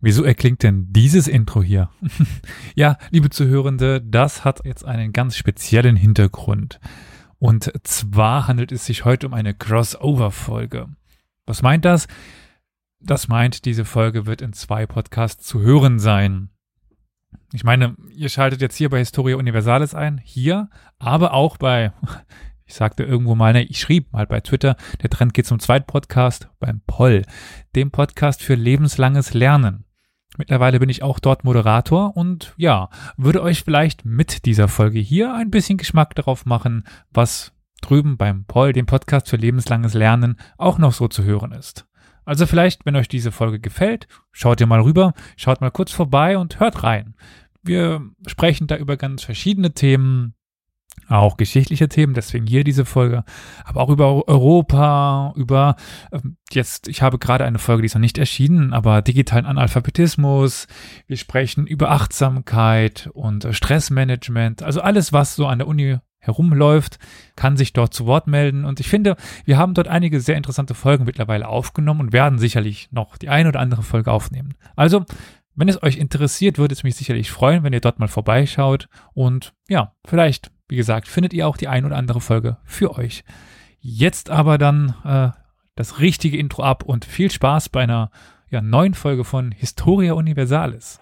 Wieso erklingt denn dieses Intro hier? ja, liebe Zuhörende, das hat jetzt einen ganz speziellen Hintergrund. Und zwar handelt es sich heute um eine Crossover-Folge. Was meint das? Das meint, diese Folge wird in zwei Podcasts zu hören sein. Ich meine, ihr schaltet jetzt hier bei Historia Universalis ein, hier, aber auch bei, ich sagte irgendwo mal, ne, ich schrieb mal bei Twitter, der Trend geht zum zweiten Podcast, beim Poll, dem Podcast für lebenslanges Lernen. Mittlerweile bin ich auch dort Moderator und ja, würde euch vielleicht mit dieser Folge hier ein bisschen Geschmack darauf machen, was drüben beim Poll, dem Podcast für lebenslanges Lernen, auch noch so zu hören ist. Also vielleicht, wenn euch diese Folge gefällt, schaut ihr mal rüber, schaut mal kurz vorbei und hört rein. Wir sprechen da über ganz verschiedene Themen, auch geschichtliche Themen, deswegen hier diese Folge, aber auch über Europa, über ähm, jetzt, ich habe gerade eine Folge, die ist noch nicht erschienen, aber digitalen Analphabetismus. Wir sprechen über Achtsamkeit und Stressmanagement, also alles, was so an der Uni herumläuft, kann sich dort zu Wort melden. Und ich finde, wir haben dort einige sehr interessante Folgen mittlerweile aufgenommen und werden sicherlich noch die eine oder andere Folge aufnehmen. Also, wenn es euch interessiert, würde es mich sicherlich freuen, wenn ihr dort mal vorbeischaut. Und ja, vielleicht, wie gesagt, findet ihr auch die eine oder andere Folge für euch. Jetzt aber dann äh, das richtige Intro ab und viel Spaß bei einer ja, neuen Folge von Historia Universalis.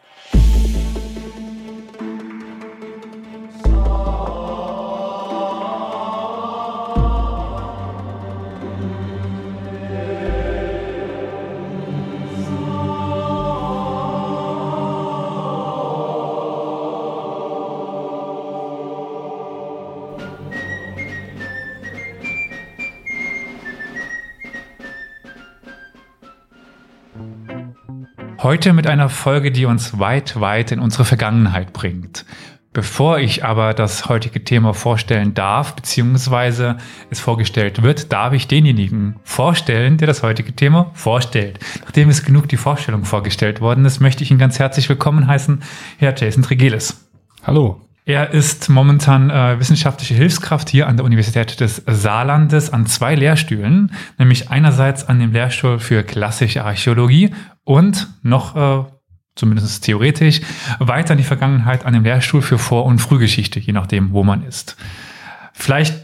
Heute mit einer Folge, die uns weit, weit in unsere Vergangenheit bringt. Bevor ich aber das heutige Thema vorstellen darf, beziehungsweise es vorgestellt wird, darf ich denjenigen vorstellen, der das heutige Thema vorstellt. Nachdem es genug die Vorstellung vorgestellt worden ist, möchte ich ihn ganz herzlich willkommen heißen, Herr Jason Tregelis. Hallo. Er ist momentan äh, wissenschaftliche Hilfskraft hier an der Universität des Saarlandes an zwei Lehrstühlen, nämlich einerseits an dem Lehrstuhl für klassische Archäologie und noch, äh, zumindest theoretisch, weiter in die Vergangenheit an dem Lehrstuhl für Vor- und Frühgeschichte, je nachdem, wo man ist. Vielleicht,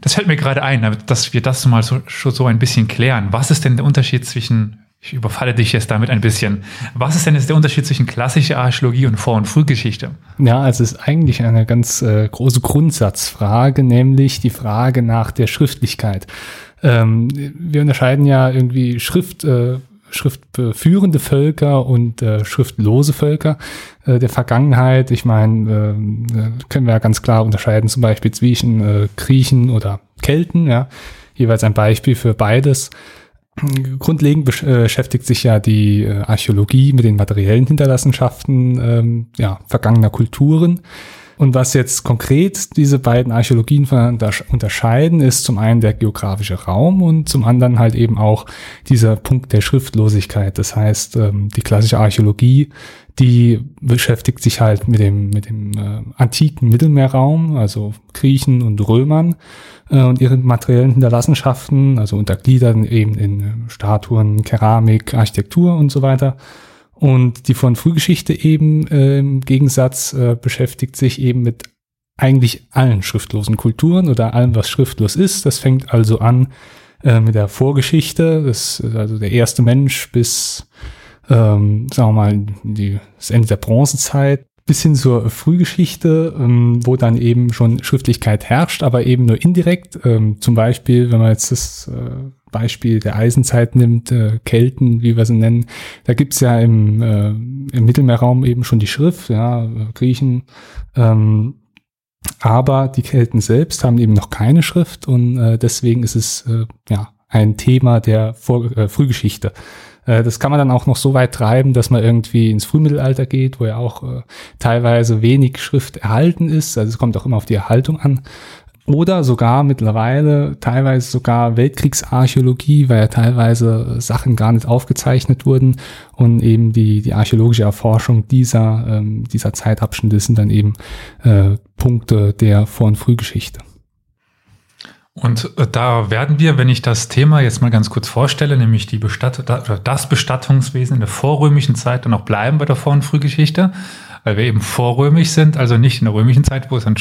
das fällt mir gerade ein, dass wir das mal so, so ein bisschen klären. Was ist denn der Unterschied zwischen ich überfalle dich jetzt damit ein bisschen. Was ist denn jetzt der Unterschied zwischen klassischer Archäologie und Vor- und Frühgeschichte? Ja, also es ist eigentlich eine ganz äh, große Grundsatzfrage, nämlich die Frage nach der Schriftlichkeit. Ähm, wir unterscheiden ja irgendwie Schrift, äh, schriftführende Völker und äh, schriftlose Völker äh, der Vergangenheit. Ich meine, äh, können wir ja ganz klar unterscheiden, zum Beispiel zwischen äh, Griechen oder Kelten, ja, jeweils ein Beispiel für beides. Grundlegend äh, beschäftigt sich ja die äh, Archäologie mit den materiellen Hinterlassenschaften ähm, ja, vergangener Kulturen. Und was jetzt konkret diese beiden Archäologien unterscheiden, ist zum einen der geografische Raum und zum anderen halt eben auch dieser Punkt der Schriftlosigkeit. Das heißt, ähm, die klassische Archäologie, die beschäftigt sich halt mit dem, mit dem äh, antiken Mittelmeerraum, also Griechen und Römern äh, und ihren materiellen Hinterlassenschaften, also untergliedert eben in Statuen, Keramik, Architektur und so weiter. Und die von Frühgeschichte eben äh, im Gegensatz äh, beschäftigt sich eben mit eigentlich allen schriftlosen Kulturen oder allem, was schriftlos ist. Das fängt also an äh, mit der Vorgeschichte, das ist also der erste Mensch bis, ähm, sagen wir mal, die, das Ende der Bronzezeit bis hin zur Frühgeschichte, ähm, wo dann eben schon Schriftlichkeit herrscht, aber eben nur indirekt. Ähm, zum Beispiel, wenn man jetzt das äh, Beispiel der Eisenzeit nimmt, äh, Kelten, wie wir sie nennen, da gibt's ja im, äh, im Mittelmeerraum eben schon die Schrift, ja, Griechen. Ähm, aber die Kelten selbst haben eben noch keine Schrift und äh, deswegen ist es äh, ja ein Thema der Vor äh, Frühgeschichte. Äh, das kann man dann auch noch so weit treiben, dass man irgendwie ins Frühmittelalter geht, wo ja auch äh, teilweise wenig Schrift erhalten ist. Also es kommt auch immer auf die Erhaltung an. Oder sogar mittlerweile teilweise sogar Weltkriegsarchäologie, weil ja teilweise Sachen gar nicht aufgezeichnet wurden und eben die, die archäologische Erforschung dieser, ähm, dieser Zeitabschnitte sind dann eben äh, Punkte der Vor- und Frühgeschichte. Und äh, da werden wir, wenn ich das Thema jetzt mal ganz kurz vorstelle, nämlich die Bestatt das Bestattungswesen in der vorrömischen Zeit dann auch bleiben bei der Vor- und Frühgeschichte, weil wir eben vorrömisch sind, also nicht in der römischen Zeit, wo es dann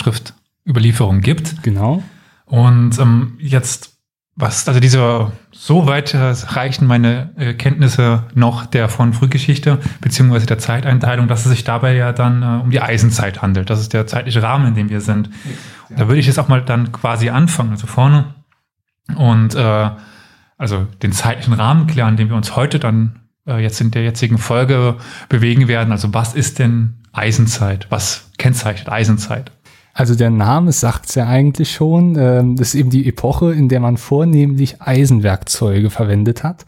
Schriftüberlieferung gibt. Genau. Und ähm, jetzt, was, also diese, so weit reichen meine äh, Kenntnisse noch der und Frühgeschichte, beziehungsweise der Zeiteinteilung, dass es sich dabei ja dann äh, um die Eisenzeit handelt. Das ist der zeitliche Rahmen, in dem wir sind. Ja. Da würde ich jetzt auch mal dann quasi anfangen, also vorne. Und äh, also den zeitlichen Rahmen klären, den wir uns heute dann äh, jetzt in der jetzigen Folge bewegen werden. Also was ist denn Eisenzeit? Was kennzeichnet Eisenzeit? Also der Name sagt es ja eigentlich schon. Ähm, das ist eben die Epoche, in der man vornehmlich Eisenwerkzeuge verwendet hat.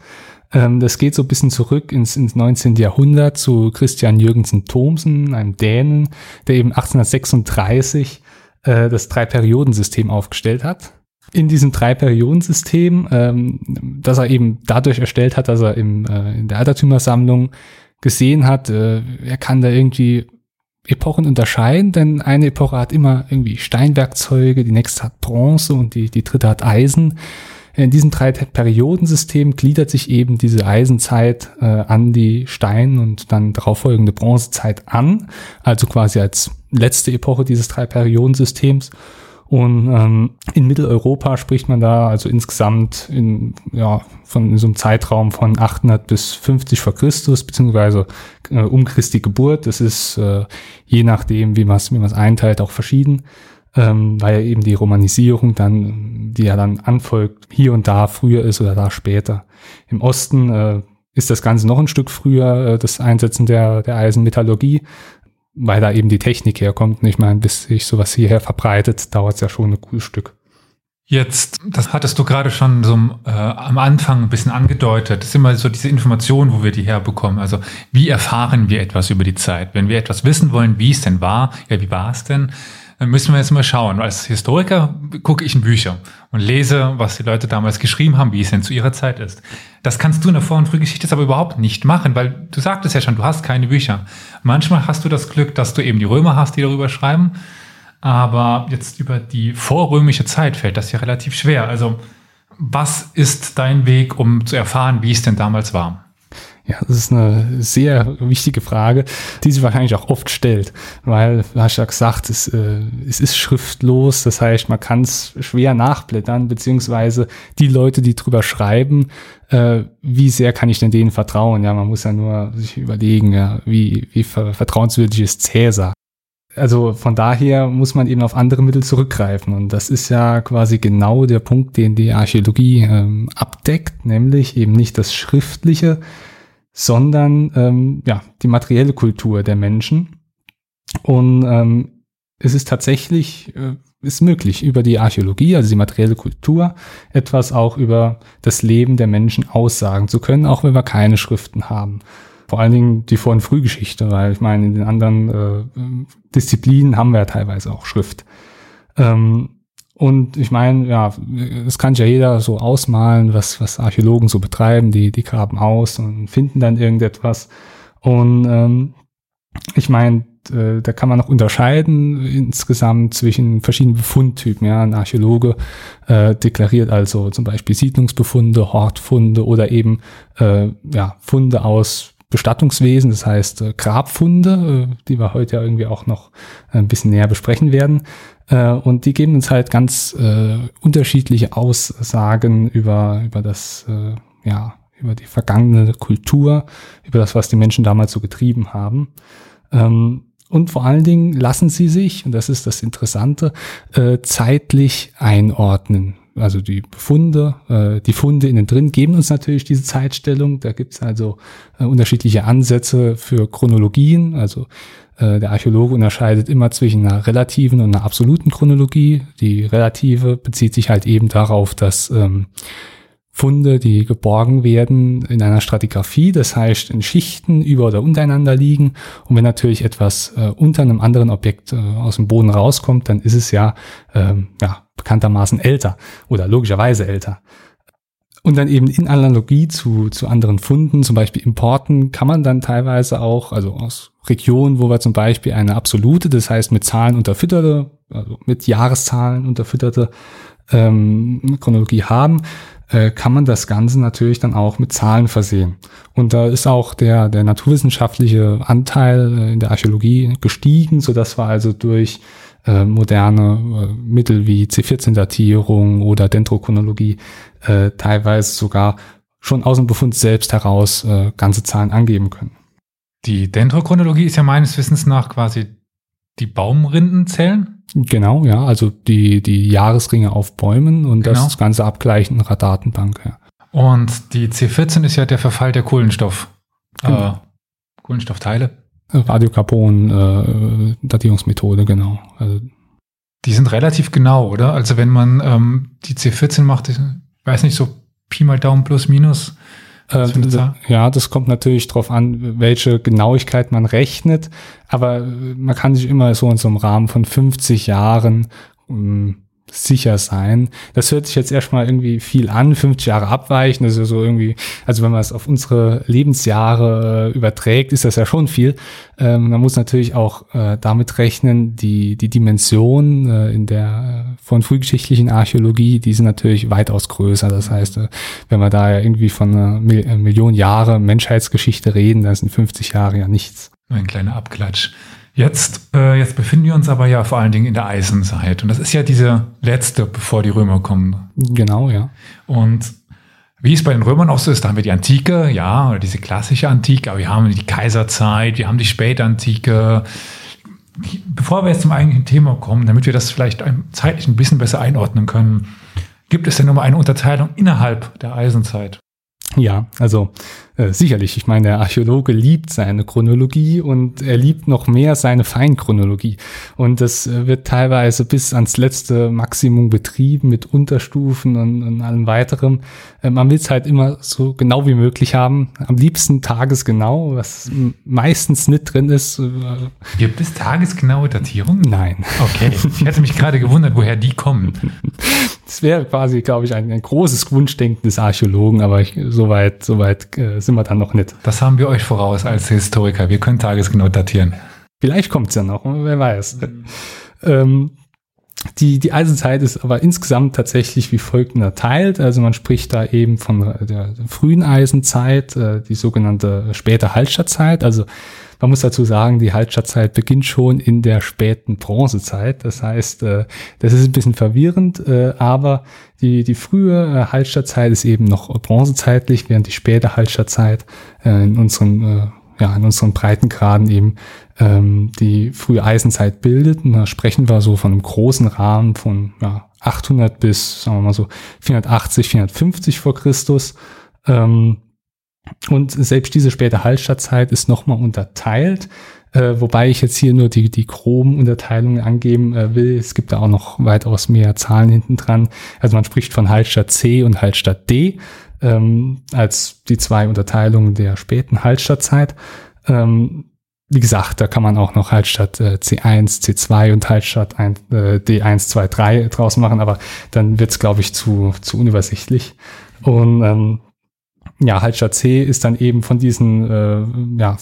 Ähm, das geht so ein bisschen zurück ins, ins 19. Jahrhundert zu Christian Jürgensen Thomsen, einem Dänen, der eben 1836 äh, das Drei-Perioden-System aufgestellt hat. In diesem Drei-Perioden-System, ähm, das er eben dadurch erstellt hat, dass er im, äh, in der Altertümersammlung gesehen hat, äh, er kann da irgendwie Epochen unterscheiden, denn eine Epoche hat immer irgendwie Steinwerkzeuge, die nächste hat Bronze und die, die dritte hat Eisen. In diesem Drei-Perioden-System gliedert sich eben diese Eisenzeit äh, an die Stein- und dann darauffolgende Bronzezeit an, also quasi als letzte Epoche dieses Drei-Perioden-Systems. Und ähm, in Mitteleuropa spricht man da also insgesamt in, ja, von in so einem Zeitraum von 800 bis 50 vor Christus, beziehungsweise äh, um Christi Geburt. Das ist äh, je nachdem, wie man es wie man's einteilt, auch verschieden ähm, weil eben die Romanisierung dann, die ja dann anfolgt, hier und da früher ist oder da später. Im Osten äh, ist das Ganze noch ein Stück früher, äh, das Einsetzen der, der Eisenmetallurgie, weil da eben die Technik herkommt. Und ich meine, bis sich sowas hierher verbreitet, dauert es ja schon ein gutes Stück. Jetzt, das hattest du gerade schon so äh, am Anfang ein bisschen angedeutet. Das ist immer so diese Information, wo wir die herbekommen. Also wie erfahren wir etwas über die Zeit? Wenn wir etwas wissen wollen, wie es denn war, ja, wie war es denn? Dann müssen wir jetzt mal schauen. Als Historiker gucke ich in Bücher und lese, was die Leute damals geschrieben haben, wie es denn zu ihrer Zeit ist. Das kannst du in der Vor- und Frühgeschichte aber überhaupt nicht machen, weil du sagtest ja schon, du hast keine Bücher. Manchmal hast du das Glück, dass du eben die Römer hast, die darüber schreiben, aber jetzt über die vorrömische Zeit fällt das ja relativ schwer. Also was ist dein Weg, um zu erfahren, wie es denn damals war? Ja, das ist eine sehr wichtige Frage, die sich wahrscheinlich auch oft stellt, weil, du hast ja gesagt, es, äh, es ist schriftlos, das heißt, man kann es schwer nachblättern, beziehungsweise die Leute, die drüber schreiben, äh, wie sehr kann ich denn denen vertrauen? Ja, man muss ja nur sich überlegen, ja, wie, wie vertrauenswürdig ist Cäsar? Also von daher muss man eben auf andere Mittel zurückgreifen. Und das ist ja quasi genau der Punkt, den die Archäologie ähm, abdeckt, nämlich eben nicht das Schriftliche, sondern ähm, ja, die materielle Kultur der Menschen. Und ähm, es ist tatsächlich, äh, ist möglich, über die Archäologie, also die materielle Kultur, etwas auch über das Leben der Menschen aussagen zu können, auch wenn wir keine Schriften haben. Vor allen Dingen die Vor- und Frühgeschichte, weil ich meine, in den anderen äh, Disziplinen haben wir ja teilweise auch Schrift. Ähm, und ich meine, ja, das kann ja jeder so ausmalen, was, was Archäologen so betreiben. Die, die graben aus und finden dann irgendetwas. Und ähm, ich meine, äh, da kann man noch unterscheiden insgesamt zwischen verschiedenen Befundtypen. Ja, ein Archäologe äh, deklariert also zum Beispiel Siedlungsbefunde, Hortfunde oder eben äh, ja, Funde aus Bestattungswesen, das heißt äh, Grabfunde, äh, die wir heute ja irgendwie auch noch ein bisschen näher besprechen werden. Äh, und die geben uns halt ganz äh, unterschiedliche Aussagen über, über das, äh, ja, über die vergangene Kultur, über das, was die Menschen damals so getrieben haben. Ähm, und vor allen Dingen lassen sie sich, und das ist das Interessante, äh, zeitlich einordnen. Also die Befunde, äh, die Funde innen drin geben uns natürlich diese Zeitstellung. Da gibt es also äh, unterschiedliche Ansätze für Chronologien. Also äh, der Archäologe unterscheidet immer zwischen einer relativen und einer absoluten Chronologie. Die relative bezieht sich halt eben darauf, dass ähm, Funde, die geborgen werden in einer Stratigraphie, das heißt in Schichten über oder untereinander liegen. Und wenn natürlich etwas äh, unter einem anderen Objekt äh, aus dem Boden rauskommt, dann ist es ja, ähm, ja bekanntermaßen älter oder logischerweise älter. Und dann eben in Analogie zu, zu anderen Funden, zum Beispiel Importen, kann man dann teilweise auch, also aus Regionen, wo wir zum Beispiel eine absolute, das heißt mit Zahlen unterfütterte, also mit Jahreszahlen unterfütterte ähm, Chronologie haben, äh, kann man das Ganze natürlich dann auch mit Zahlen versehen. Und da ist auch der, der naturwissenschaftliche Anteil äh, in der Archäologie gestiegen, so dass wir also durch äh, moderne äh, Mittel wie C14-Datierung oder Dendrochronologie äh, teilweise sogar schon aus dem Befund selbst heraus äh, ganze Zahlen angeben können. Die Dendrochronologie ist ja meines Wissens nach quasi die Baumrindenzellen. Genau, ja, also die, die Jahresringe auf Bäumen und genau. das Ganze abgleichen in einer Datenbank. Ja. Und die C14 ist ja der Verfall der Kohlenstoff, genau. äh, Kohlenstoffteile. Radiokarbon-Datierungsmethode, äh, genau. Also, die sind relativ genau, oder? Also wenn man ähm, die C14 macht, ich weiß nicht, so Pi mal Daumen plus minus. Äh, ja, das kommt natürlich darauf an, welche Genauigkeit man rechnet, aber man kann sich immer so in so einem Rahmen von 50 Jahren ähm, sicher sein. Das hört sich jetzt erstmal irgendwie viel an, 50 Jahre abweichen, das ist ja so irgendwie, also wenn man es auf unsere Lebensjahre äh, überträgt, ist das ja schon viel. Ähm, man muss natürlich auch äh, damit rechnen, die, die Dimension äh, in der äh, von frühgeschichtlichen Archäologie, die sind natürlich weitaus größer. Das heißt, äh, wenn wir da irgendwie von einer äh, Million Jahre Menschheitsgeschichte reden, dann sind 50 Jahre ja nichts. Ein kleiner Abklatsch. Jetzt, äh, jetzt befinden wir uns aber ja vor allen Dingen in der Eisenzeit. Und das ist ja diese letzte, bevor die Römer kommen. Genau, ja. Und wie es bei den Römern auch so ist, da haben wir die Antike, ja, oder diese klassische Antike, aber wir haben die Kaiserzeit, wir haben die Spätantike. Bevor wir jetzt zum eigentlichen Thema kommen, damit wir das vielleicht zeitlich ein bisschen besser einordnen können, gibt es denn nochmal eine Unterteilung innerhalb der Eisenzeit? Ja, also äh, sicherlich. Ich meine, der Archäologe liebt seine Chronologie und er liebt noch mehr seine Feinchronologie. Und das äh, wird teilweise bis ans letzte Maximum betrieben mit Unterstufen und, und allem weiteren. Äh, man will es halt immer so genau wie möglich haben. Am liebsten tagesgenau, was meistens nicht drin ist. Äh, Gibt es tagesgenaue Datierungen? Nein. Okay. Ich hätte mich gerade gewundert, woher die kommen. Das wäre quasi, glaube ich, ein, ein, großes Wunschdenken des Archäologen, aber ich, soweit, soweit äh, sind wir dann noch nicht. Das haben wir euch voraus als Historiker. Wir können tagesgenau datieren. Vielleicht kommt es ja noch, wer weiß. Mhm. Ähm, die, die Eisenzeit ist aber insgesamt tatsächlich wie folgt unterteilt. Also man spricht da eben von der, der frühen Eisenzeit, äh, die sogenannte späte Hallstattzeit. Also man muss dazu sagen, die Hallstattzeit beginnt schon in der späten Bronzezeit. Das heißt, äh, das ist ein bisschen verwirrend, äh, aber die, die frühe äh, ist eben noch bronzezeitlich, während die späte Hallstattzeit in unseren, ja, in unseren Breitengraden eben ähm, die frühe Eisenzeit bildet. Und da sprechen wir so von einem großen Rahmen von ja, 800 bis, sagen wir mal so, 480, 450 vor Christus. Ähm, und selbst diese späte Hallstattzeit ist nochmal unterteilt, äh, wobei ich jetzt hier nur die, die groben Unterteilungen angeben äh, will. Es gibt da auch noch weitaus mehr Zahlen hinten dran. Also man spricht von Hallstatt C und Hallstatt D ähm, als die zwei Unterteilungen der späten Hallstattzeit. Ähm, wie gesagt, da kann man auch noch Hallstatt äh, C1, C2 und Hallstatt ein, äh, D1, 2, 3 draus machen, aber dann wird's es, glaube ich, zu, zu unübersichtlich. Und ähm, ja, Hallstatt C ist dann eben von diesen, äh, ja,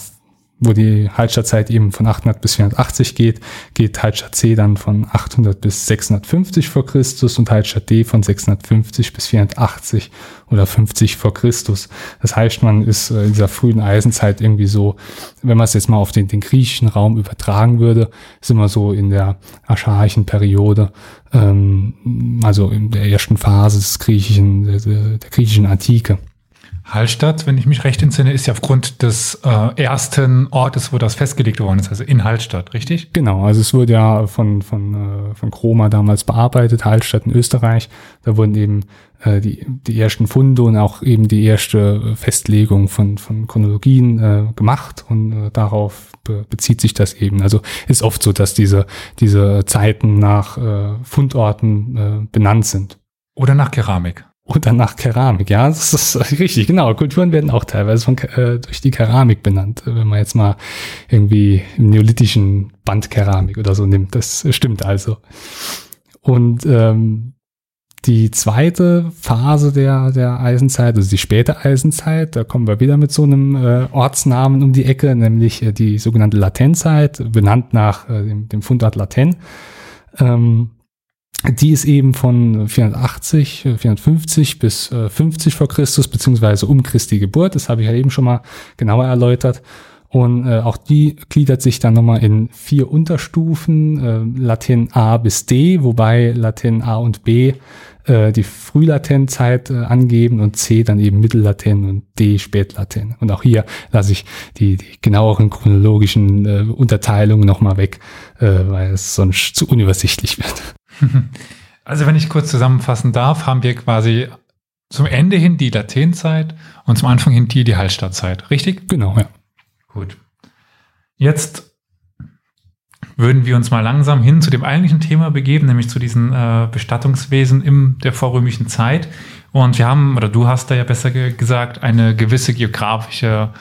wo die Hallstattzeit eben von 800 bis 480 geht, geht Hallstatt C dann von 800 bis 650 vor Christus und Hallstatt D von 650 bis 480 oder 50 vor Christus. Das heißt, man ist äh, in dieser frühen Eisenzeit irgendwie so, wenn man es jetzt mal auf den, den griechischen Raum übertragen würde, sind wir so in der archaischen Periode, ähm, also in der ersten Phase des griechischen, der, der griechischen Antike. Hallstatt, wenn ich mich recht entsinne, ist ja aufgrund des äh, ersten Ortes, wo das festgelegt worden ist, also in Hallstatt, richtig? Genau, also es wurde ja von, von, äh, von Chroma damals bearbeitet, Hallstatt in Österreich. Da wurden eben äh, die, die ersten Funde und auch eben die erste Festlegung von, von Chronologien äh, gemacht und äh, darauf be bezieht sich das eben. Also ist oft so, dass diese, diese Zeiten nach äh, Fundorten äh, benannt sind. Oder nach Keramik. Oder nach Keramik, ja, das ist richtig, genau. Kulturen werden auch teilweise von, äh, durch die Keramik benannt, wenn man jetzt mal irgendwie im neolithischen Bandkeramik oder so nimmt. Das stimmt also. Und ähm, die zweite Phase der, der Eisenzeit, also die späte Eisenzeit, da kommen wir wieder mit so einem äh, Ortsnamen um die Ecke, nämlich äh, die sogenannte Latenzeit, benannt nach äh, dem, dem Fundort Laten. Ähm, die ist eben von 480, 450 bis 50 vor Christus, beziehungsweise um Christi Geburt. Das habe ich ja eben schon mal genauer erläutert. Und äh, auch die gliedert sich dann nochmal in vier Unterstufen, äh, Latin A bis D, wobei Latin A und B äh, die Frühlatenzeit äh, angeben und C dann eben Mittellaten und D Spätlaten. Und auch hier lasse ich die, die genaueren chronologischen äh, Unterteilungen nochmal weg, äh, weil es sonst zu unübersichtlich wird. Also wenn ich kurz zusammenfassen darf, haben wir quasi zum Ende hin die Latenzeit und zum Anfang hin die, die Hallstattzeit, richtig? Genau, ja. Gut. Jetzt würden wir uns mal langsam hin zu dem eigentlichen Thema begeben, nämlich zu diesen äh, Bestattungswesen in der vorrömischen Zeit. Und wir haben, oder du hast da ja besser ge gesagt, eine gewisse geografische äh,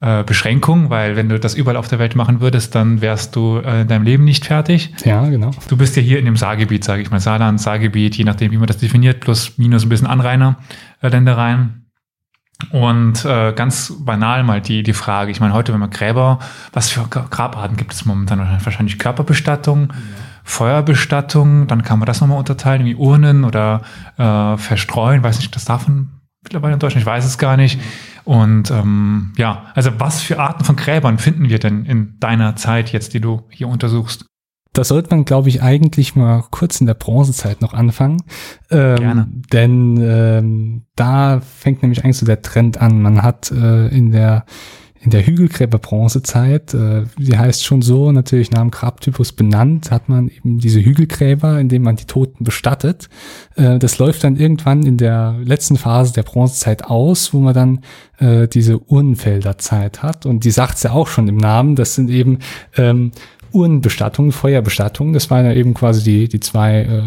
Beschränkung, weil wenn du das überall auf der Welt machen würdest, dann wärst du äh, in deinem Leben nicht fertig. Ja, genau. Du bist ja hier in dem Saargebiet, sage ich mal, Saarland, Saargebiet, je nachdem, wie man das definiert, plus minus ein bisschen Anrainerländereien. Und äh, ganz banal mal die, die Frage, ich meine, heute, wenn man Gräber, was für Grabarten gibt es momentan? Wahrscheinlich Körperbestattung, ja. Feuerbestattung, dann kann man das nochmal unterteilen, wie Urnen oder äh, verstreuen, weiß nicht, das davon mittlerweile in Deutschland, ich weiß es gar nicht. Und ähm, ja, also was für Arten von Gräbern finden wir denn in deiner Zeit jetzt, die du hier untersuchst? Da sollte man, glaube ich, eigentlich mal kurz in der Bronzezeit noch anfangen. Ähm, Gerne. Denn ähm, da fängt nämlich eigentlich so der Trend an. Man hat äh, in der in der Hügelgräber-Bronzezeit, äh, die heißt schon so, natürlich nach dem Grabtypus benannt, hat man eben diese Hügelgräber, in denen man die Toten bestattet. Äh, das läuft dann irgendwann in der letzten Phase der Bronzezeit aus, wo man dann äh, diese Urnenfelderzeit hat. Und die sagt's ja auch schon im Namen, das sind eben ähm, Urnenbestattung, Feuerbestattung. Das waren ja eben quasi die, die zwei äh,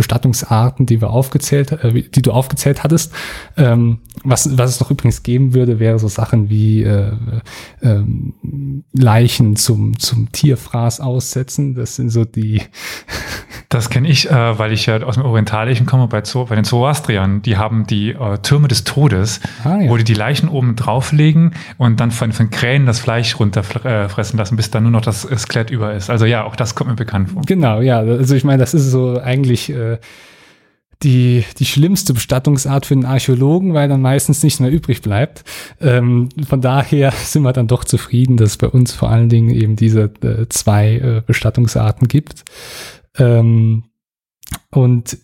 Bestattungsarten, die wir aufgezählt, äh, die du aufgezählt hattest. Ähm, was, was es noch übrigens geben würde, wäre so Sachen wie äh, äh, Leichen zum, zum Tierfraß aussetzen. Das sind so die. Das kenne ich, äh, weil ich ja aus dem Orientalischen komme, bei, Zo bei den Zoroastriern. Die haben die äh, Türme des Todes, ah, ja. wo die die Leichen oben drauflegen und dann von, von Krähen das Fleisch runterfressen lassen, bis dann nur noch das Skelett über ist. Also ja, auch das kommt mir bekannt vor. Genau, ja. Also ich meine, das ist so eigentlich äh, die, die schlimmste Bestattungsart für einen Archäologen, weil dann meistens nichts mehr übrig bleibt. Ähm, von daher sind wir dann doch zufrieden, dass es bei uns vor allen Dingen eben diese äh, zwei äh, Bestattungsarten gibt. Ähm, und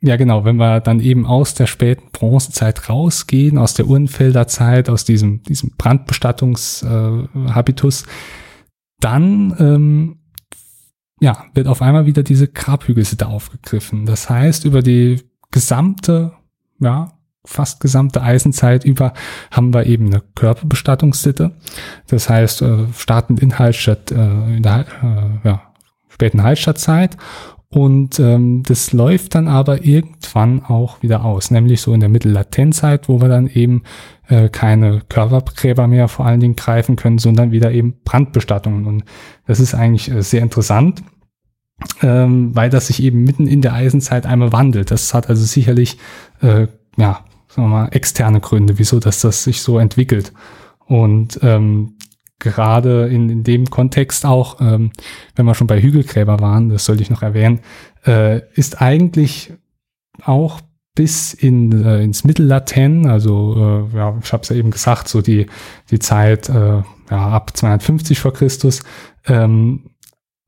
ja, genau, wenn wir dann eben aus der späten Bronzezeit rausgehen, aus der Urnfelder Zeit, aus diesem, diesem Brandbestattungshabitus, äh, dann ähm, ja, wird auf einmal wieder diese Grabhügelsitte aufgegriffen. Das heißt, über die gesamte, ja, fast gesamte Eisenzeit über haben wir eben eine Körperbestattungssitte. Das heißt, äh, startend in Hallstatt, äh, in der äh, ja, späten Hallstattzeit. Und ähm, das läuft dann aber irgendwann auch wieder aus, nämlich so in der Mittellatenzeit, wo wir dann eben äh, keine Körpergräber mehr vor allen Dingen greifen können, sondern wieder eben Brandbestattungen. Und das ist eigentlich äh, sehr interessant, ähm, weil das sich eben mitten in der Eisenzeit einmal wandelt. Das hat also sicherlich, äh, ja, sagen wir mal, externe Gründe, wieso dass das sich so entwickelt. Und ähm, gerade in, in dem Kontext auch, ähm, wenn wir schon bei Hügelgräber waren, das sollte ich noch erwähnen, äh, ist eigentlich auch bis in, äh, ins Mittellaten, also äh, ja, ich habe es ja eben gesagt, so die, die Zeit äh, ja, ab 250 vor Christus. Ähm,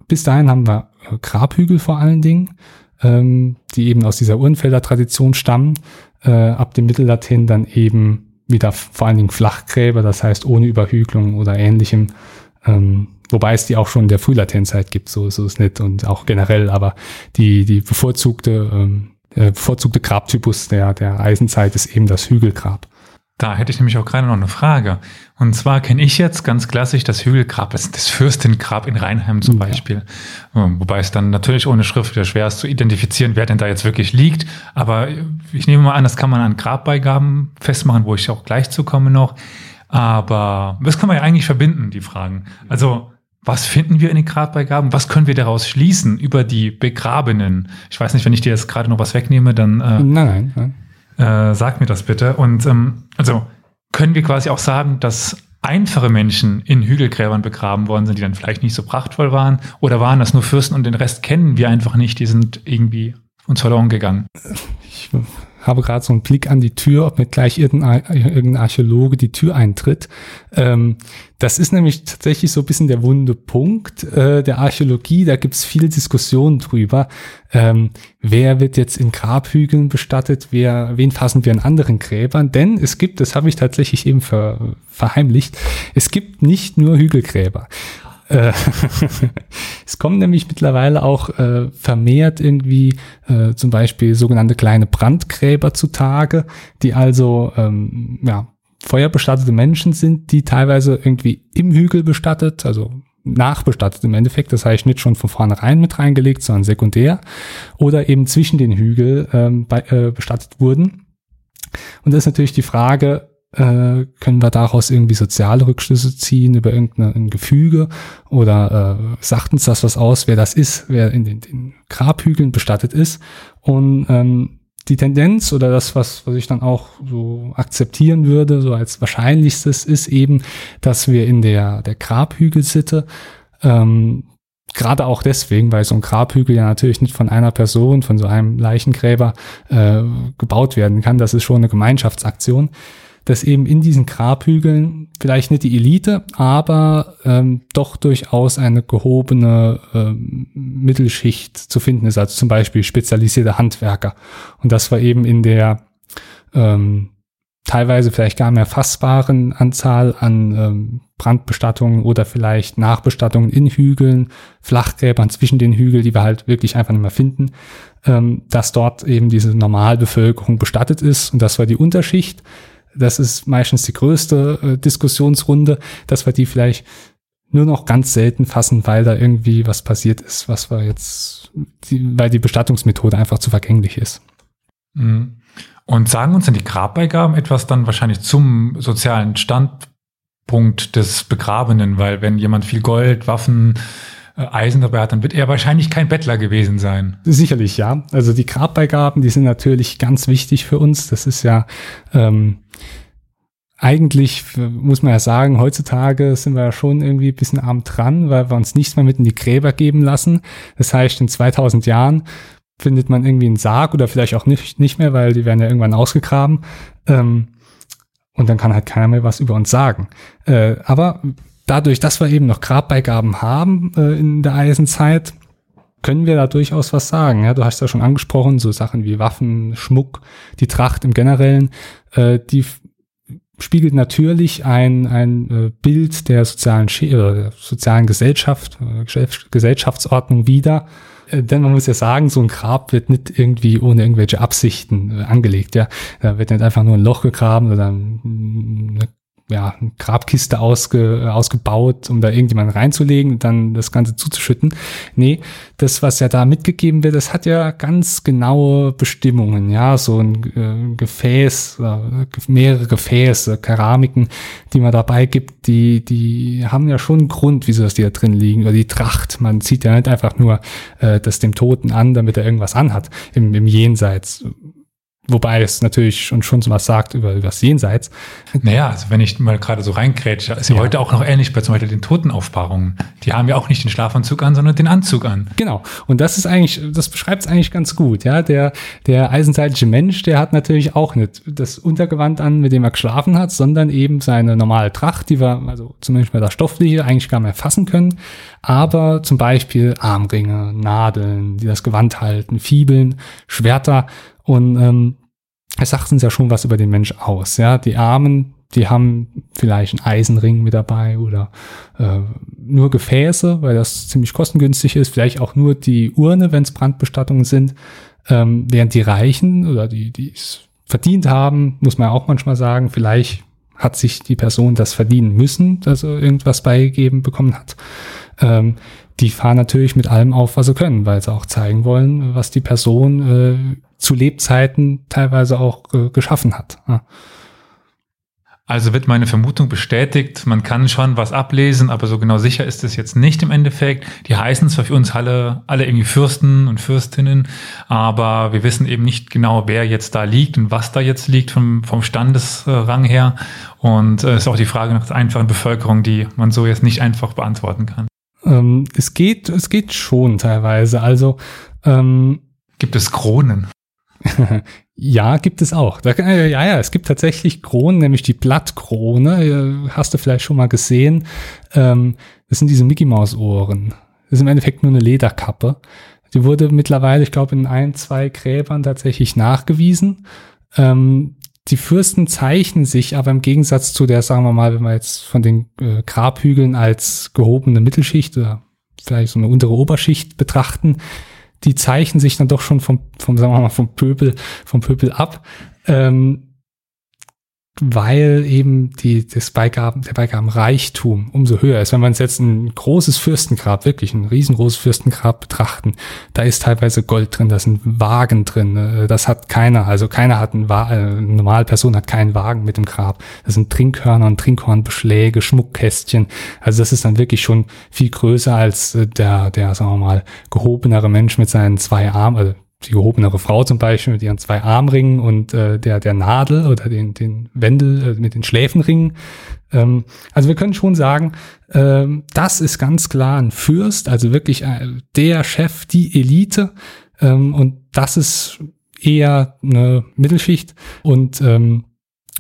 bis dahin haben wir äh, Grabhügel vor allen Dingen, ähm, die eben aus dieser Uhrenfelder Tradition stammen. Äh, ab dem Mittellaten dann eben wieder vor allen Dingen Flachgräber, das heißt ohne Überhügelung oder ähnlichem. Ähm, wobei es die auch schon in der Frühlatenzeit gibt, so, so ist es nicht und auch generell, aber die, die bevorzugte, ähm, äh, bevorzugte Grabtypus der, der Eisenzeit ist eben das Hügelgrab. Da hätte ich nämlich auch gerade noch eine Frage. Und zwar kenne ich jetzt ganz klassisch das Hügelgrab, das, Fürstengrab in Rheinheim zum Beispiel. Ja. Ähm, wobei es dann natürlich ohne Schrift wieder schwer ist zu identifizieren, wer denn da jetzt wirklich liegt. Aber ich nehme mal an, das kann man an Grabbeigaben festmachen, wo ich auch gleich zukomme noch. Aber das kann man ja eigentlich verbinden, die Fragen. Also, was finden wir in den Grabbeigaben? Was können wir daraus schließen über die Begrabenen? Ich weiß nicht, wenn ich dir jetzt gerade noch was wegnehme, dann. Äh, nein, nein. Äh, sag mir das bitte. Und ähm, also können wir quasi auch sagen, dass einfache Menschen in Hügelgräbern begraben worden sind, die dann vielleicht nicht so prachtvoll waren? Oder waren das nur Fürsten und den Rest kennen wir einfach nicht? Die sind irgendwie uns verloren gegangen. Ich habe gerade so einen Blick an die Tür, ob nicht gleich irgendein, irgendein Archäologe die Tür eintritt. Ähm, das ist nämlich tatsächlich so ein bisschen der wunde Punkt äh, der Archäologie. Da gibt es viel Diskussion drüber. Ähm, wer wird jetzt in Grabhügeln bestattet? Wer, wen fassen wir in anderen Gräbern? Denn es gibt, das habe ich tatsächlich eben ver, verheimlicht, es gibt nicht nur Hügelgräber. Äh, es kommen nämlich mittlerweile auch äh, vermehrt irgendwie äh, zum Beispiel sogenannte kleine Brandgräber zutage, die also ähm, ja, feuerbestattete Menschen sind, die teilweise irgendwie im Hügel bestattet, also nachbestattet im Endeffekt, das heißt nicht schon von vornherein mit reingelegt, sondern sekundär, oder eben zwischen den Hügel ähm, bei, äh, bestattet wurden. Und das ist natürlich die Frage, äh, können wir daraus irgendwie soziale Rückschlüsse ziehen über irgendein Gefüge oder äh, sagt uns das was aus, wer das ist, wer in den, den Grabhügeln bestattet ist. Und ähm, die Tendenz oder das, was, was ich dann auch so akzeptieren würde, so als wahrscheinlichstes, ist eben, dass wir in der, der Grabhügelsitte ähm, Gerade auch deswegen, weil so ein Grabhügel ja natürlich nicht von einer Person, von so einem Leichengräber äh, gebaut werden kann. Das ist schon eine Gemeinschaftsaktion dass eben in diesen Grabhügeln vielleicht nicht die Elite, aber ähm, doch durchaus eine gehobene ähm, Mittelschicht zu finden ist, also zum Beispiel spezialisierte Handwerker. Und das war eben in der ähm, teilweise vielleicht gar mehr fassbaren Anzahl an ähm, Brandbestattungen oder vielleicht Nachbestattungen in Hügeln, Flachgräbern zwischen den Hügeln, die wir halt wirklich einfach nicht mehr finden, ähm, dass dort eben diese Normalbevölkerung bestattet ist. Und das war die Unterschicht. Das ist meistens die größte äh, Diskussionsrunde, dass wir die vielleicht nur noch ganz selten fassen, weil da irgendwie was passiert ist, was wir jetzt, die, weil die Bestattungsmethode einfach zu vergänglich ist. Mhm. Und sagen uns denn die Grabbeigaben etwas dann wahrscheinlich zum sozialen Standpunkt des Begrabenen, weil wenn jemand viel Gold, Waffen, äh, Eisen dabei hat, dann wird er wahrscheinlich kein Bettler gewesen sein. Sicherlich, ja. Also die Grabbeigaben, die sind natürlich ganz wichtig für uns. Das ist ja ähm, eigentlich, muss man ja sagen, heutzutage sind wir ja schon irgendwie ein bisschen arm dran, weil wir uns nichts mehr mit in die Gräber geben lassen. Das heißt, in 2000 Jahren findet man irgendwie einen Sarg oder vielleicht auch nicht, nicht mehr, weil die werden ja irgendwann ausgegraben. Ähm, und dann kann halt keiner mehr was über uns sagen. Äh, aber dadurch, dass wir eben noch Grabbeigaben haben äh, in der Eisenzeit, können wir da durchaus was sagen. Ja, du hast ja schon angesprochen, so Sachen wie Waffen, Schmuck, die Tracht im Generellen, äh, die spiegelt natürlich ein, ein äh, Bild der sozialen, äh, sozialen Gesellschaft, äh, Gesellschaftsordnung wider. Äh, denn man muss ja sagen, so ein Grab wird nicht irgendwie ohne irgendwelche Absichten angelegt. Ja, da wird nicht einfach nur ein Loch gegraben oder eine ja, Grabkiste ausge, ausgebaut, um da irgendjemanden reinzulegen und dann das Ganze zuzuschütten. Nee, das, was ja da mitgegeben wird, das hat ja ganz genaue Bestimmungen, ja, so ein äh, Gefäß, äh, mehrere Gefäße, Keramiken, die man dabei gibt, die, die haben ja schon einen Grund, wieso das die da drin liegen, oder die Tracht. Man zieht ja nicht einfach nur äh, das dem Toten an, damit er irgendwas anhat im, im Jenseits Wobei es natürlich schon, schon was sagt über, über das Jenseits. Naja, also wenn ich mal gerade so reinkrätsche, ist ja, ja, heute auch noch ähnlich bei zum Beispiel den Totenaufbahrungen. Die haben ja auch nicht den Schlafanzug an, sondern den Anzug an. Genau. Und das ist eigentlich, das beschreibt es eigentlich ganz gut. Ja, der, der eisenseitliche Mensch, der hat natürlich auch nicht das Untergewand an, mit dem er geschlafen hat, sondern eben seine normale Tracht, die wir, also zumindest bei der Stoffliche, eigentlich gar mehr fassen können. Aber zum Beispiel Armringe, Nadeln, die das Gewand halten, Fibeln, Schwerter und ähm, es sagt uns ja schon was über den Mensch aus. Ja, die Armen, die haben vielleicht einen Eisenring mit dabei oder äh, nur Gefäße, weil das ziemlich kostengünstig ist. Vielleicht auch nur die Urne, wenn es Brandbestattungen sind. Ähm, während die Reichen oder die, die verdient haben, muss man auch manchmal sagen. Vielleicht hat sich die Person das verdienen müssen, dass er irgendwas beigegeben bekommen hat. Ähm, die fahren natürlich mit allem auf, was sie können, weil sie auch zeigen wollen, was die Person äh, zu Lebzeiten teilweise auch äh, geschaffen hat. Ja. Also wird meine Vermutung bestätigt, man kann schon was ablesen, aber so genau sicher ist es jetzt nicht im Endeffekt. Die heißen zwar für uns alle, alle irgendwie Fürsten und Fürstinnen, aber wir wissen eben nicht genau, wer jetzt da liegt und was da jetzt liegt vom, vom Standesrang her. Und es äh, ist auch die Frage nach der einfachen Bevölkerung, die man so jetzt nicht einfach beantworten kann. Ähm, es geht, es geht schon teilweise. Also ähm, gibt es Kronen? ja, gibt es auch. Da, äh, ja, ja, es gibt tatsächlich Kronen, nämlich die Blattkrone. Äh, hast du vielleicht schon mal gesehen. Ähm, das sind diese Mickey Maus Ohren. Das ist im Endeffekt nur eine Lederkappe. Die wurde mittlerweile, ich glaube, in ein, zwei Gräbern tatsächlich nachgewiesen. Ähm, die Fürsten zeichnen sich aber im Gegensatz zu der, sagen wir mal, wenn wir jetzt von den äh, Grabhügeln als gehobene Mittelschicht oder vielleicht so eine untere Oberschicht betrachten, die zeichnen sich dann doch schon vom, vom sagen wir mal, vom Pöbel, vom Pöbel ab. Ähm, weil eben die, das Beigaben, der Beigabenreichtum umso höher ist. Wenn man jetzt ein großes Fürstengrab, wirklich ein riesengroßes Fürstengrab betrachten, da ist teilweise Gold drin, da sind Wagen drin, äh, das hat keiner, also keiner hat einen Wagen, äh, eine normale Person hat keinen Wagen mit dem Grab. Das sind Trinkhörner und Trinkhornbeschläge, Schmuckkästchen. Also das ist dann wirklich schon viel größer als äh, der, der, sagen wir mal, gehobenere Mensch mit seinen zwei Armen, also die gehobenere Frau zum Beispiel mit ihren zwei Armringen und äh, der, der Nadel oder den, den Wendel äh, mit den Schläfenringen. Ähm, also wir können schon sagen, ähm, das ist ganz klar ein Fürst, also wirklich äh, der Chef, die Elite. Ähm, und das ist eher eine Mittelschicht. Und ähm,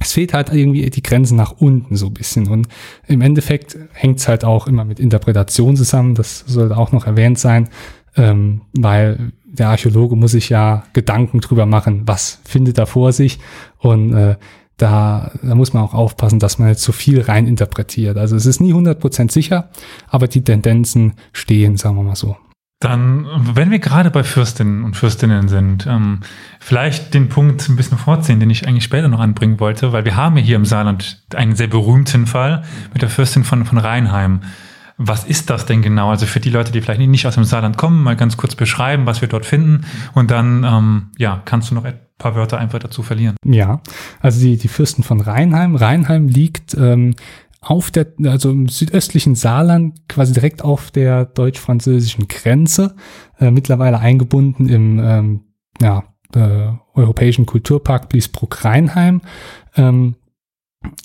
es fehlt halt irgendwie die Grenzen nach unten so ein bisschen. Und im Endeffekt hängt es halt auch immer mit Interpretation zusammen. Das sollte auch noch erwähnt sein, ähm, weil der Archäologe muss sich ja Gedanken drüber machen, was findet er vor sich und äh, da, da muss man auch aufpassen, dass man jetzt zu viel rein interpretiert. Also es ist nie 100% sicher, aber die Tendenzen stehen, sagen wir mal so. Dann, wenn wir gerade bei Fürstinnen und Fürstinnen sind, ähm, vielleicht den Punkt ein bisschen vorziehen, den ich eigentlich später noch anbringen wollte, weil wir haben ja hier im Saarland einen sehr berühmten Fall mit der Fürstin von, von Rheinheim. Was ist das denn genau? Also für die Leute, die vielleicht nicht aus dem Saarland kommen, mal ganz kurz beschreiben, was wir dort finden. Und dann, ähm, ja, kannst du noch ein paar Wörter einfach dazu verlieren. Ja, also die, die Fürsten von Rheinheim. Rheinheim liegt ähm, auf der, also im südöstlichen Saarland, quasi direkt auf der deutsch-französischen Grenze, äh, mittlerweile eingebunden im ähm, ja, äh, europäischen Kulturpark Bliesbruck-Rheinheim. Ähm,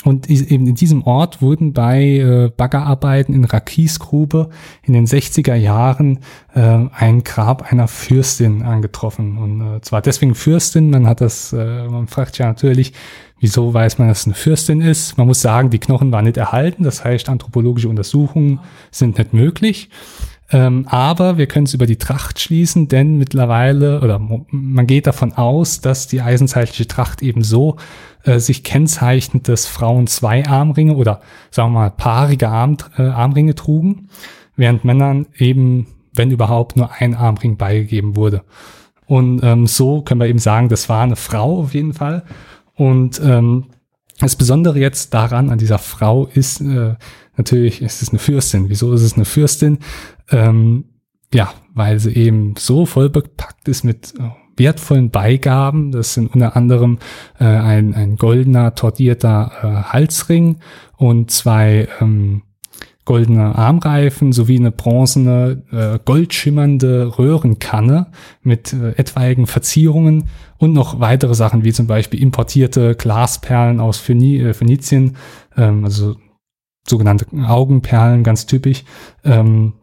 und eben in diesem Ort wurden bei äh, Baggerarbeiten in Rakisgrube in den 60er Jahren äh, ein Grab einer Fürstin angetroffen. Und äh, zwar deswegen Fürstin, man hat das, äh, man fragt ja natürlich, wieso weiß man, dass es eine Fürstin ist. Man muss sagen, die Knochen waren nicht erhalten, das heißt, anthropologische Untersuchungen sind nicht möglich. Ähm, aber wir können es über die Tracht schließen, denn mittlerweile, oder man geht davon aus, dass die eisenzeitliche Tracht eben so äh, sich kennzeichnet, dass Frauen zwei Armringe oder sagen wir mal paarige Arm, äh, Armringe trugen, während Männern eben, wenn überhaupt, nur ein Armring beigegeben wurde. Und ähm, so können wir eben sagen, das war eine Frau auf jeden Fall. Und ähm, das Besondere jetzt daran, an dieser Frau, ist äh, natürlich, ist es eine Fürstin. Wieso ist es eine Fürstin? Ähm, ja, weil sie eben so voll bepackt ist mit äh, wertvollen Beigaben. Das sind unter anderem äh, ein, ein goldener tordierter äh, Halsring und zwei ähm, goldene Armreifen sowie eine bronzene, äh, goldschimmernde Röhrenkanne mit äh, etwaigen Verzierungen und noch weitere Sachen wie zum Beispiel importierte Glasperlen aus Phöni äh, Phönizien, ähm, also sogenannte Augenperlen, ganz typisch. Ähm,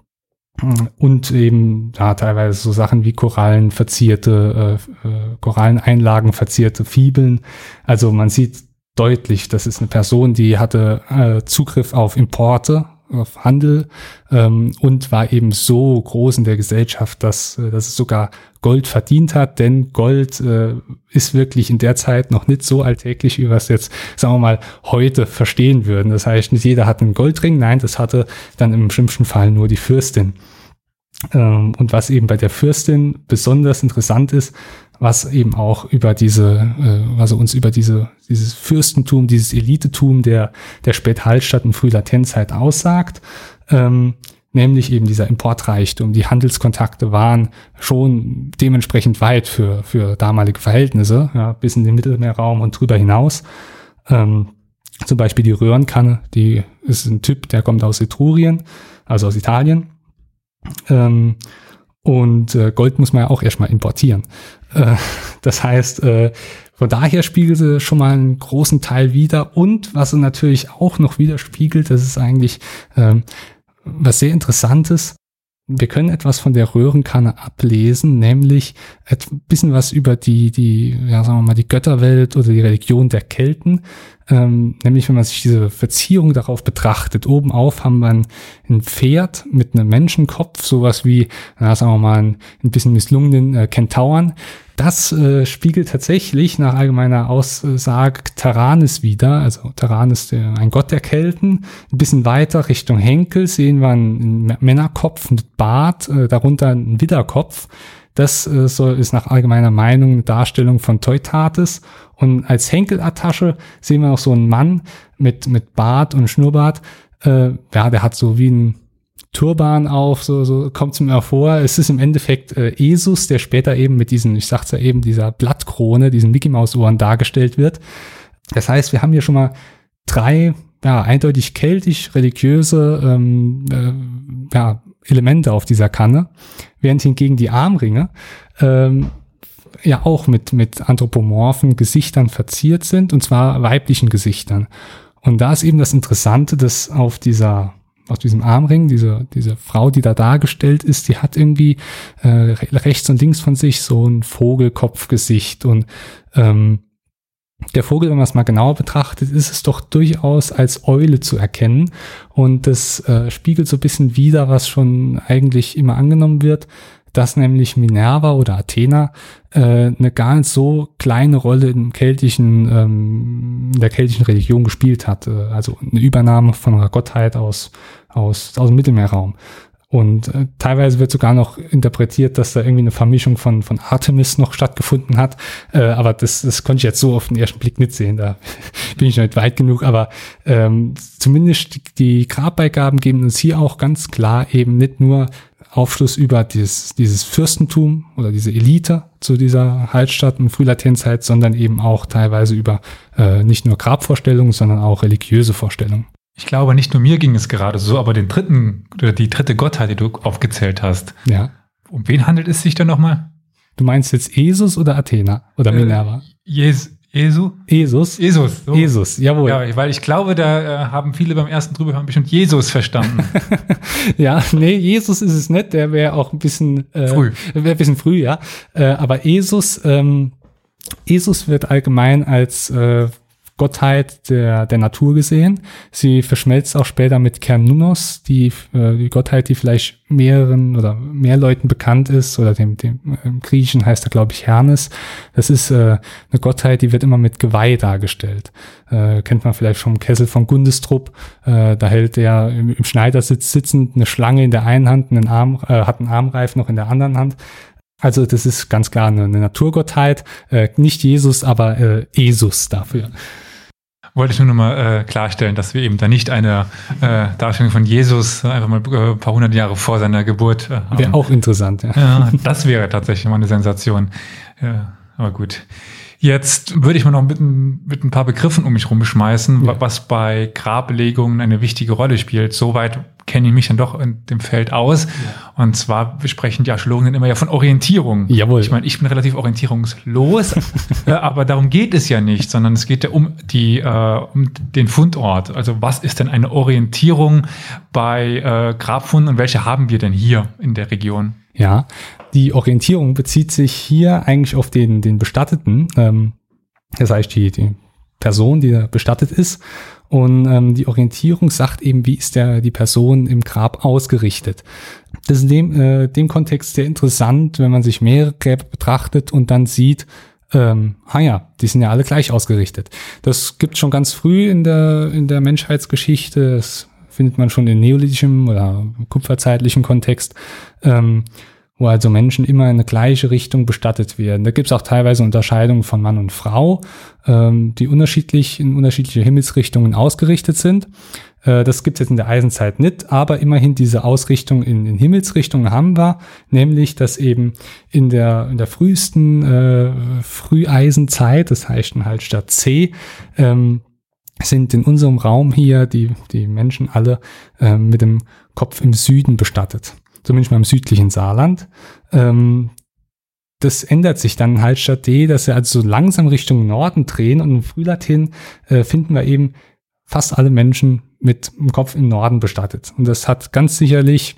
und eben ja teilweise so Sachen wie Korallen verzierte äh, äh, Koralleneinlagen verzierte Fibeln also man sieht deutlich das ist eine Person die hatte äh, Zugriff auf Importe auf Handel ähm, und war eben so groß in der Gesellschaft, dass, äh, dass es sogar Gold verdient hat, denn Gold äh, ist wirklich in der Zeit noch nicht so alltäglich, wie wir es jetzt, sagen wir mal, heute verstehen würden. Das heißt, nicht jeder hat einen Goldring, nein, das hatte dann im schlimmsten Fall nur die Fürstin. Ähm, und was eben bei der Fürstin besonders interessant ist, was eben auch über diese, äh, also uns über diese, dieses Fürstentum, dieses Elitetum der, der Späthallstatt und Frühlatenzeit aussagt. Ähm, nämlich eben dieser Importreichtum. Die Handelskontakte waren schon dementsprechend weit für, für damalige Verhältnisse, ja, bis in den Mittelmeerraum und drüber hinaus. Ähm, zum Beispiel die Röhrenkanne, die ist ein Typ, der kommt aus Etrurien, also aus Italien. Ähm, und äh, Gold muss man ja auch erstmal importieren. Äh, das heißt, äh, von daher spiegelt sie schon mal einen großen Teil wieder. Und was sie natürlich auch noch widerspiegelt, das ist eigentlich ähm, was sehr Interessantes. Wir können etwas von der Röhrenkanne ablesen, nämlich ein bisschen was über die, die, ja, sagen wir mal, die Götterwelt oder die Religion der Kelten. Ähm, nämlich, wenn man sich diese Verzierung darauf betrachtet. Oben auf haben wir ein, ein Pferd mit einem Menschenkopf, sowas wie, ja, sagen wir mal, ein, ein bisschen misslungenen äh, Kentauren. Das äh, spiegelt tatsächlich nach allgemeiner Aussage Taranis wieder. Also Taranis, der, ein Gott der Kelten. Ein bisschen weiter Richtung Henkel sehen wir einen, Männerkopf mit Bart, äh, darunter einen Widderkopf. Das äh, soll, ist nach allgemeiner Meinung eine Darstellung von Teutates. Und als Henkelatasche sehen wir noch so einen Mann mit, mit Bart und Schnurrbart. Äh, ja, der hat so wie ein Turban auf, so, so kommt es mir vor. Es ist im Endeffekt äh, Jesus, der später eben mit diesen, ich sag's ja eben, dieser Blattkrone, diesen Mickey Maus Ohren dargestellt wird. Das heißt, wir haben hier schon mal drei, ja, eindeutig keltisch religiöse ähm, äh, ja, Elemente auf dieser Kanne, während hingegen die Armringe ähm, ja auch mit, mit anthropomorphen Gesichtern verziert sind, und zwar weiblichen Gesichtern. Und da ist eben das Interessante, dass auf dieser aus diesem Armring, diese, diese Frau, die da dargestellt ist, die hat irgendwie äh, rechts und links von sich so ein Vogelkopfgesicht und ähm, der Vogel, wenn man es mal genauer betrachtet, ist es doch durchaus als Eule zu erkennen. Und das äh, spiegelt so ein bisschen wider, was schon eigentlich immer angenommen wird, dass nämlich Minerva oder Athena äh, eine gar nicht so kleine Rolle im keltischen, ähm, in der keltischen Religion gespielt hat. Also eine Übernahme von einer Gottheit aus, aus, aus dem Mittelmeerraum. Und äh, teilweise wird sogar noch interpretiert, dass da irgendwie eine Vermischung von, von Artemis noch stattgefunden hat. Äh, aber das, das konnte ich jetzt so auf den ersten Blick nicht sehen. Da bin ich noch nicht weit genug. Aber ähm, zumindest die, die Grabbeigaben geben uns hier auch ganz klar eben nicht nur Aufschluss über dieses, dieses Fürstentum oder diese Elite zu dieser Heilstadt und Frühlatenzheit, sondern eben auch teilweise über äh, nicht nur Grabvorstellungen, sondern auch religiöse Vorstellungen. Ich glaube, nicht nur mir ging es gerade so, aber den dritten oder die dritte Gottheit, die du aufgezählt hast. Ja. Um wen handelt es sich da nochmal? Du meinst jetzt Jesus oder Athena oder Minerva? Äh, Jes Jesu? Jesus. Jesus. So. Jesus, jawohl. Ja, weil ich glaube, da äh, haben viele beim ersten drüber haben bestimmt Jesus verstanden. ja, nee, Jesus ist es nicht, der wäre auch ein bisschen äh, früh. Wäre ein bisschen früh, ja. Äh, aber Jesus, ähm, Jesus wird allgemein als äh, Gottheit der, der Natur gesehen. Sie verschmelzt auch später mit Kernunos, die, äh, die Gottheit, die vielleicht mehreren oder mehr Leuten bekannt ist, oder dem, dem im Griechischen heißt er, glaube ich, Hermes. Das ist äh, eine Gottheit, die wird immer mit Geweih dargestellt. Äh, kennt man vielleicht vom Kessel von Gundestrup. Äh, da hält er im, im Schneidersitz sitzend eine Schlange in der einen Hand, einen Arm, äh, hat einen Armreif noch in der anderen Hand. Also das ist ganz klar eine, eine Naturgottheit, äh, nicht Jesus, aber äh, Jesus dafür wollte ich nur noch mal äh, klarstellen, dass wir eben da nicht eine äh, Darstellung von Jesus einfach mal äh, ein paar hundert Jahre vor seiner Geburt äh, haben. Wäre auch interessant, ja. ja. Das wäre tatsächlich mal eine Sensation. Ja, aber gut. Jetzt würde ich mal noch mit ein, mit ein paar Begriffen um mich rumschmeißen, ja. was bei Grablegungen eine wichtige Rolle spielt. Soweit kenne ich mich dann doch in dem Feld aus. Ja. Und zwar sprechen die Archäologen immer ja von Orientierung. Jawohl. Ich meine, ich bin relativ orientierungslos, aber darum geht es ja nicht, sondern es geht ja um die äh, um den Fundort. Also was ist denn eine Orientierung bei äh, Grabfunden und welche haben wir denn hier in der Region? Ja, die Orientierung bezieht sich hier eigentlich auf den, den Bestatteten, ähm, das heißt die, die Person, die da bestattet ist. Und ähm, die Orientierung sagt eben, wie ist der, die Person im Grab ausgerichtet. Das ist in dem, äh, dem Kontext sehr interessant, wenn man sich mehrere Gräber betrachtet und dann sieht, ähm, ah ja, die sind ja alle gleich ausgerichtet. Das gibt schon ganz früh in der, in der Menschheitsgeschichte. Es findet man schon in neolithischem oder kupferzeitlichen Kontext, ähm, wo also Menschen immer in eine gleiche Richtung bestattet werden. Da gibt es auch teilweise Unterscheidungen von Mann und Frau, ähm, die unterschiedlich in unterschiedliche Himmelsrichtungen ausgerichtet sind. Äh, das gibt es jetzt in der Eisenzeit nicht, aber immerhin diese Ausrichtung in, in Himmelsrichtungen haben wir, nämlich dass eben in der, in der frühesten äh, Früheisenzeit, das heißt halt statt C, ähm, sind in unserem Raum hier die, die Menschen alle äh, mit dem Kopf im Süden bestattet. Zumindest mal im südlichen Saarland. Ähm, das ändert sich dann halt statt D, dass wir also so langsam Richtung Norden drehen und im Frühlatin äh, finden wir eben fast alle Menschen mit dem Kopf im Norden bestattet. Und das hat ganz sicherlich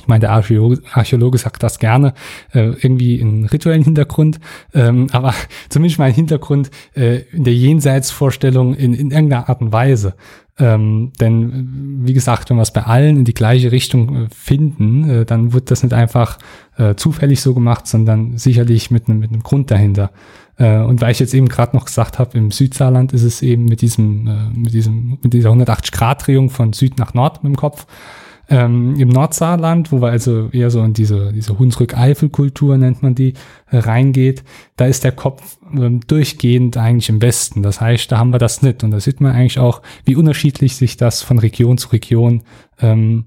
ich meine, der Archäologe, Archäologe sagt das gerne, äh, irgendwie einen rituellen Hintergrund, ähm, aber zumindest mal einen Hintergrund äh, in der Jenseitsvorstellung in, in irgendeiner Art und Weise. Ähm, denn wie gesagt, wenn wir es bei allen in die gleiche Richtung äh, finden, äh, dann wird das nicht einfach äh, zufällig so gemacht, sondern sicherlich mit einem mit einem Grund dahinter. Äh, und weil ich jetzt eben gerade noch gesagt habe, im Südsaarland ist es eben mit diesem mit diesem mit dieser 180 Grad Drehung von Süd nach Nord mit dem Kopf. Ähm, Im Nordsaarland, wo wir also eher so in diese, diese Hunsrück-Eifel-Kultur nennt man die, äh, reingeht, da ist der Kopf ähm, durchgehend eigentlich im Westen. Das heißt, da haben wir das nicht. Und da sieht man eigentlich auch, wie unterschiedlich sich das von Region zu Region ähm,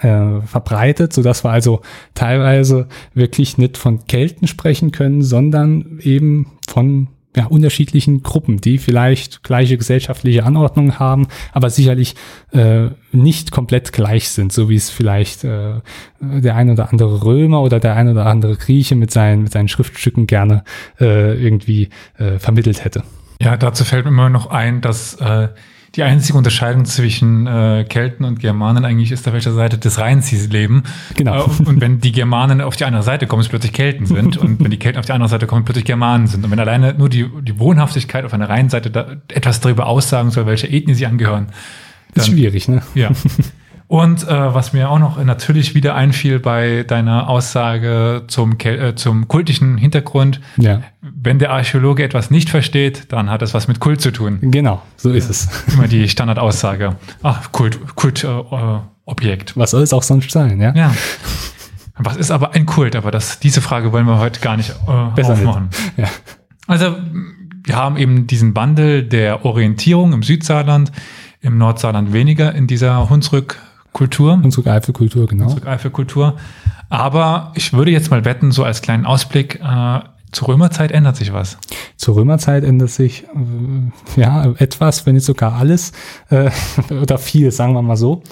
äh, verbreitet, so dass wir also teilweise wirklich nicht von Kelten sprechen können, sondern eben von ja, unterschiedlichen Gruppen, die vielleicht gleiche gesellschaftliche Anordnung haben, aber sicherlich äh, nicht komplett gleich sind, so wie es vielleicht äh, der ein oder andere Römer oder der ein oder andere Grieche mit seinen, mit seinen Schriftstücken gerne äh, irgendwie äh, vermittelt hätte. Ja, dazu fällt mir immer noch ein, dass äh, die einzige Unterscheidung zwischen äh, Kelten und Germanen eigentlich ist, auf welcher Seite des Rheins sie leben. Genau. Äh, und wenn die Germanen auf die andere Seite kommen, es plötzlich Kelten sind. und wenn die Kelten auf die andere Seite kommen, plötzlich Germanen sind. Und wenn alleine nur die, die Wohnhaftigkeit auf einer Rheinseite da etwas darüber aussagen soll, welche Ethnie sie angehören. Dann, ist schwierig, ne? Ja. Und äh, was mir auch noch natürlich wieder einfiel bei deiner Aussage zum, äh, zum kultischen Hintergrund, ja. wenn der Archäologe etwas nicht versteht, dann hat das was mit Kult zu tun. Genau, so ist es. Immer die Standardaussage. Ach, Kult, Kult, äh, Objekt. Was soll es auch sonst sein, ja? Ja. Was ist aber ein Kult? Aber das, diese Frage wollen wir heute gar nicht äh, Besser aufmachen. Nicht. Ja. Also, wir haben eben diesen Wandel der Orientierung im Südsaarland, im Nordsaarland weniger in dieser Hunsrück Kultur. Unsere Eifelkultur, genau. Unsere Eifelkultur. Aber ich würde jetzt mal wetten, so als kleinen Ausblick, äh, zur Römerzeit ändert sich was. Zur Römerzeit ändert sich äh, ja etwas, wenn nicht sogar alles äh, oder viel, sagen wir mal so.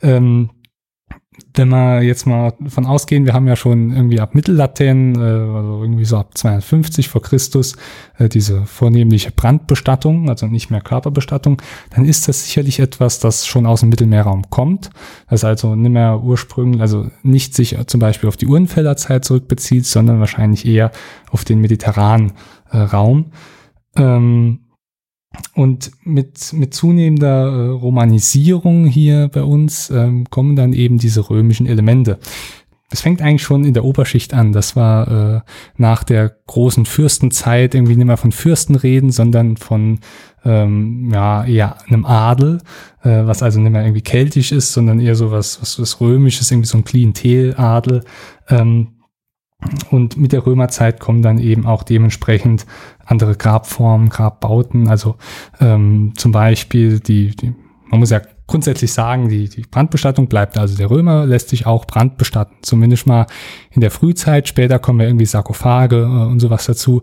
Ähm, wenn wir jetzt mal von ausgehen, wir haben ja schon irgendwie ab Mittellatein, äh, also irgendwie so ab 250 vor Christus, äh, diese vornehmliche Brandbestattung, also nicht mehr Körperbestattung, dann ist das sicherlich etwas, das schon aus dem Mittelmeerraum kommt. Das also nicht mehr ursprünglich, also nicht sich zum Beispiel auf die Uhrenfelderzeit zurückbezieht, sondern wahrscheinlich eher auf den mediterranen äh, Raum. Ähm, und mit, mit zunehmender äh, Romanisierung hier bei uns ähm, kommen dann eben diese römischen Elemente. Es fängt eigentlich schon in der Oberschicht an. Das war äh, nach der großen Fürstenzeit irgendwie nicht mehr von Fürsten reden, sondern von ähm, ja eher einem Adel, äh, was also nicht mehr irgendwie keltisch ist, sondern eher so was, was, was römisches, irgendwie so ein Klienteladel. Ähm, und mit der Römerzeit kommen dann eben auch dementsprechend andere Grabformen, Grabbauten. Also ähm, zum Beispiel die, die, man muss ja grundsätzlich sagen, die, die Brandbestattung bleibt. Also der Römer lässt sich auch Brand bestatten, zumindest mal in der Frühzeit. Später kommen ja irgendwie Sarkophage äh, und sowas dazu.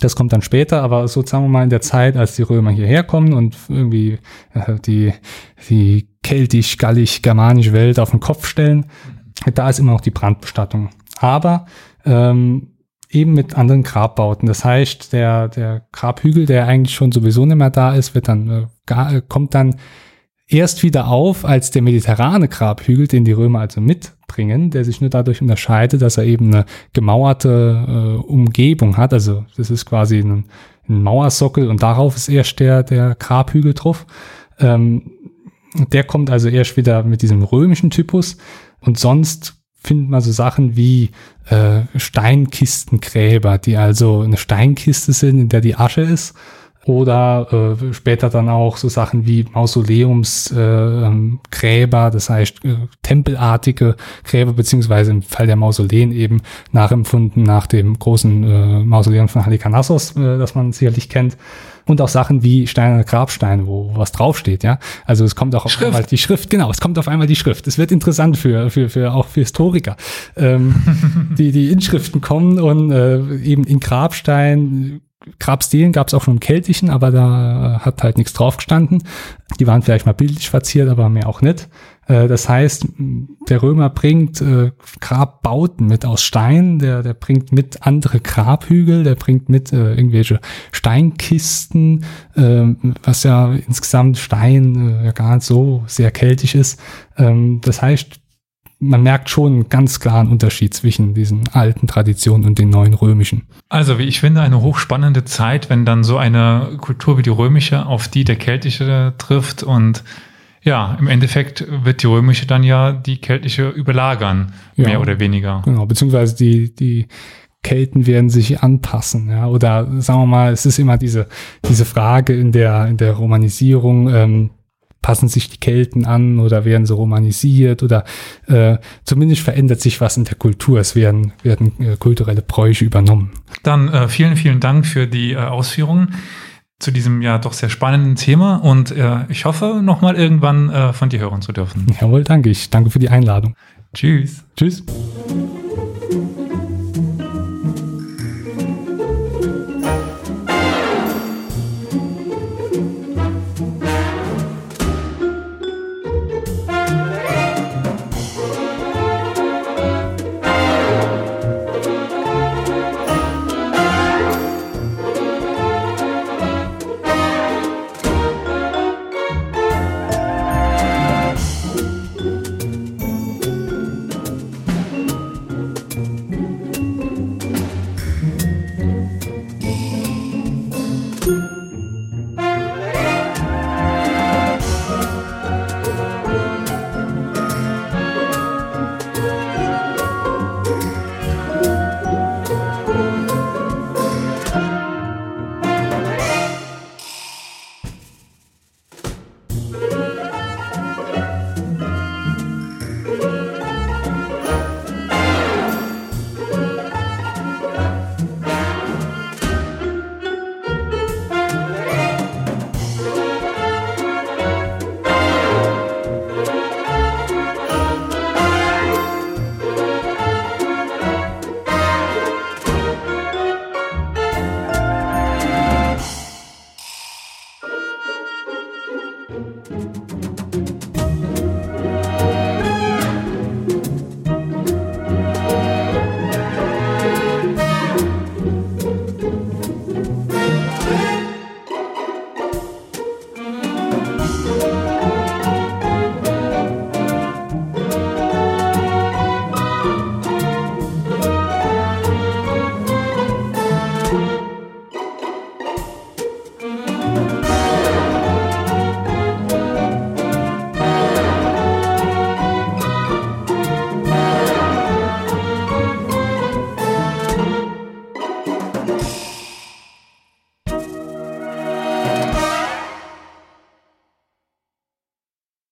Das kommt dann später, aber so sagen wir mal in der Zeit, als die Römer hierher kommen und irgendwie äh, die, die keltisch-gallisch-germanische Welt auf den Kopf stellen, da ist immer noch die Brandbestattung. Aber ähm, eben mit anderen Grabbauten. Das heißt, der, der Grabhügel, der eigentlich schon sowieso nicht mehr da ist, wird dann, äh, gar, äh, kommt dann erst wieder auf als der mediterrane Grabhügel, den die Römer also mitbringen, der sich nur dadurch unterscheidet, dass er eben eine gemauerte äh, Umgebung hat. Also das ist quasi ein, ein, Mauersockel und darauf ist erst der, der Grabhügel drauf. Ähm, der kommt also erst wieder mit diesem römischen Typus und sonst findet man so Sachen wie äh, Steinkistengräber, die also eine Steinkiste sind, in der die Asche ist. oder äh, später dann auch so Sachen wie Mausoleumsgräber, äh, das heißt äh, tempelartige Gräber, beziehungsweise im Fall der Mausoleen eben nachempfunden nach dem großen äh, Mausoleum von Halikarnassos, äh, das man sicherlich kennt. Und auch Sachen wie steinerne Grabsteine, wo was draufsteht, ja. Also es kommt auch auf einmal die Schrift, genau, es kommt auf einmal die Schrift. Es wird interessant für, für, für auch für Historiker. Ähm, die, die Inschriften kommen und äh, eben in Grabstein Grabstelen gab es auch schon im Keltischen, aber da hat halt nichts drauf gestanden. Die waren vielleicht mal bildlich verziert, aber mehr auch nicht. Äh, das heißt, der Römer bringt äh, Grabbauten mit aus Stein, der, der bringt mit andere Grabhügel, der bringt mit äh, irgendwelche Steinkisten, was ja insgesamt Stein ja gar nicht so sehr keltisch ist. Ähm, das heißt, man merkt schon einen ganz klaren Unterschied zwischen diesen alten Traditionen und den neuen römischen. Also, wie ich finde, eine hochspannende Zeit, wenn dann so eine Kultur wie die römische auf die der keltische trifft und ja, im Endeffekt wird die römische dann ja die keltische überlagern, ja, mehr oder weniger. Genau, beziehungsweise die, die Kelten werden sich anpassen, ja, oder sagen wir mal, es ist immer diese, diese Frage in der, in der Romanisierung, ähm, passen sich die Kelten an oder werden sie romanisiert oder äh, zumindest verändert sich was in der Kultur. Es werden, werden äh, kulturelle Bräuche übernommen. Dann äh, vielen, vielen Dank für die äh, Ausführungen zu diesem ja doch sehr spannenden Thema und äh, ich hoffe, nochmal irgendwann äh, von dir hören zu dürfen. Jawohl, danke. Ich danke für die Einladung. Tschüss. Tschüss.